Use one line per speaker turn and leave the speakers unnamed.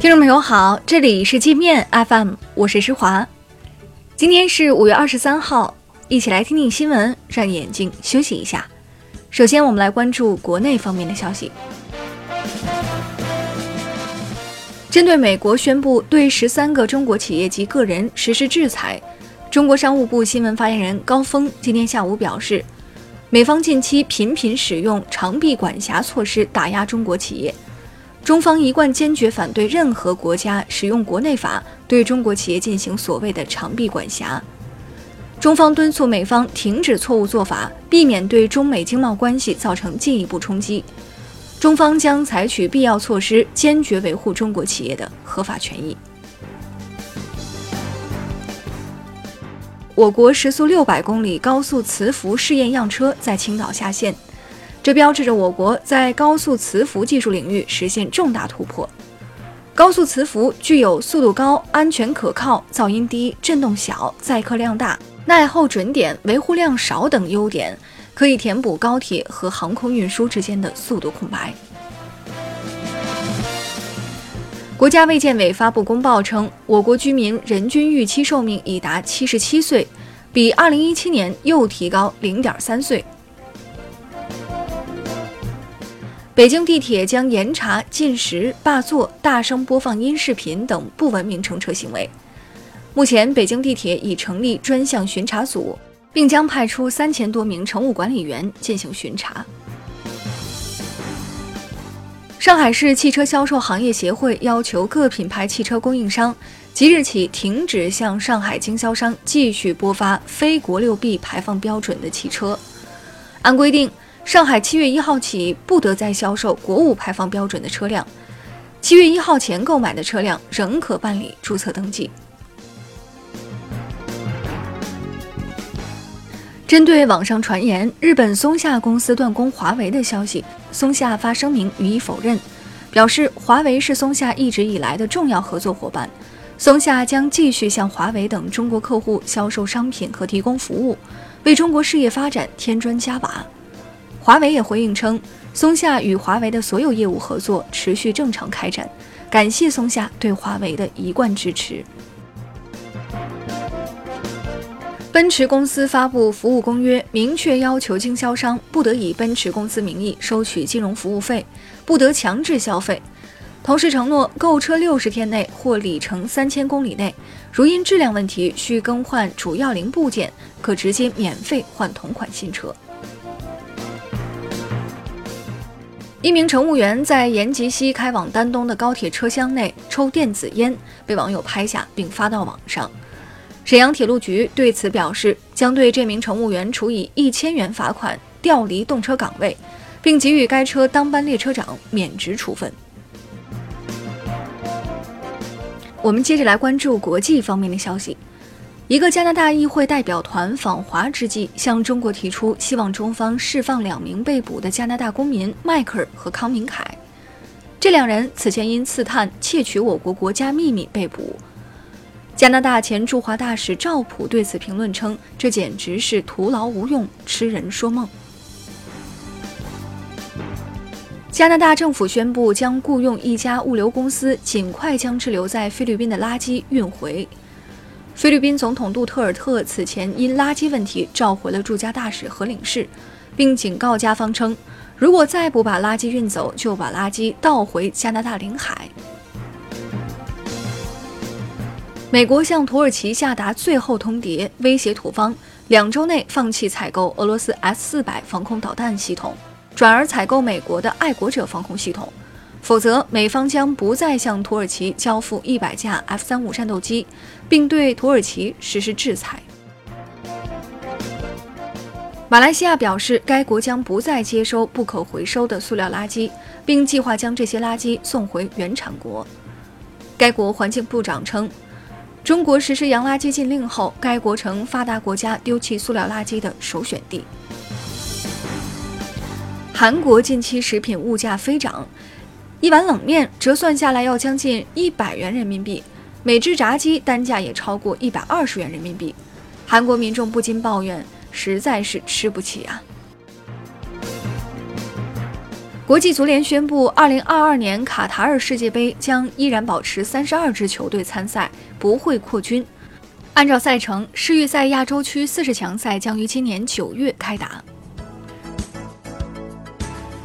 听众朋友好，这里是界面 FM，我是施华。今天是五月二十三号，一起来听听新闻，让眼睛休息一下。首先，我们来关注国内方面的消息。针对美国宣布对十三个中国企业及个人实施制裁，中国商务部新闻发言人高峰今天下午表示，美方近期频频使用长臂管辖措施打压中国企业。中方一贯坚决反对任何国家使用国内法对中国企业进行所谓的长臂管辖。中方敦促美方停止错误做法，避免对中美经贸关系造成进一步冲击。中方将采取必要措施，坚决维护中国企业的合法权益。我国时速六百公里高速磁浮试验样车在青岛下线。这标志着我国在高速磁浮技术领域实现重大突破。高速磁浮具有速度高、安全可靠、噪音低、振动小、载客量大、耐候准点、维护量少等优点，可以填补高铁和航空运输之间的速度空白。国家卫健委发布公报称，我国居民人均预期寿命已达七十七岁，比二零一七年又提高零点三岁。北京地铁将严查进食、霸座、大声播放音视频等不文明乘车行为。目前，北京地铁已成立专项巡查组，并将派出三千多名乘务管理员进行巡查。上海市汽车销售行业协会要求各品牌汽车供应商即日起停止向上海经销商继续播发非国六 B 排放标准的汽车。按规定。上海七月一号起不得再销售国五排放标准的车辆，七月一号前购买的车辆仍可办理注册登记。针对网上传言日本松下公司断供华为的消息，松下发声明予以否认，表示华为是松下一直以来的重要合作伙伴，松下将继续向华为等中国客户销售商品和提供服务，为中国事业发展添砖加瓦。华为也回应称，松下与华为的所有业务合作持续正常开展，感谢松下对华为的一贯支持。奔驰公司发布服务公约，明确要求经销商不得以奔驰公司名义收取金融服务费，不得强制消费，同时承诺购车六十天内或里程三千公里内，如因质量问题需更换主要零部件，可直接免费换同款新车。一名乘务员在延吉西开往丹东的高铁车厢内抽电子烟，被网友拍下并发到网上。沈阳铁路局对此表示，将对这名乘务员处以一千元罚款、调离动车岗位，并给予该车当班列车长免职处分。我们接着来关注国际方面的消息。一个加拿大议会代表团访华之际，向中国提出希望中方释放两名被捕的加拿大公民迈克尔和康明凯。这两人此前因刺探、窃取我国国家秘密被捕。加拿大前驻华大使赵普对此评论称：“这简直是徒劳无用，痴人说梦。”加拿大政府宣布将雇佣一家物流公司，尽快将滞留在菲律宾的垃圾运回。菲律宾总统杜特尔特此前因垃圾问题召回了驻加大使和领事，并警告加方称，如果再不把垃圾运走，就把垃圾倒回加拿大领海。美国向土耳其下达最后通牒，威胁土方两周内放弃采购俄罗斯 S 四百防空导弹系统，转而采购美国的爱国者防空系统。否则，美方将不再向土耳其交付一百架 F 三五战斗机，并对土耳其实施制裁。马来西亚表示，该国将不再接收不可回收的塑料垃圾，并计划将这些垃圾送回原产国。该国环境部长称，中国实施洋垃圾禁令后，该国成发达国家丢弃塑料垃圾的首选地。韩国近期食品物价飞涨。一碗冷面折算下来要将近一百元人民币，每只炸鸡单价也超过一百二十元人民币，韩国民众不禁抱怨，实在是吃不起啊。国际足联宣布，二零二二年卡塔尔世界杯将依然保持三十二支球队参赛，不会扩军。按照赛程，世预赛亚洲区四十强赛将于今年九月开打。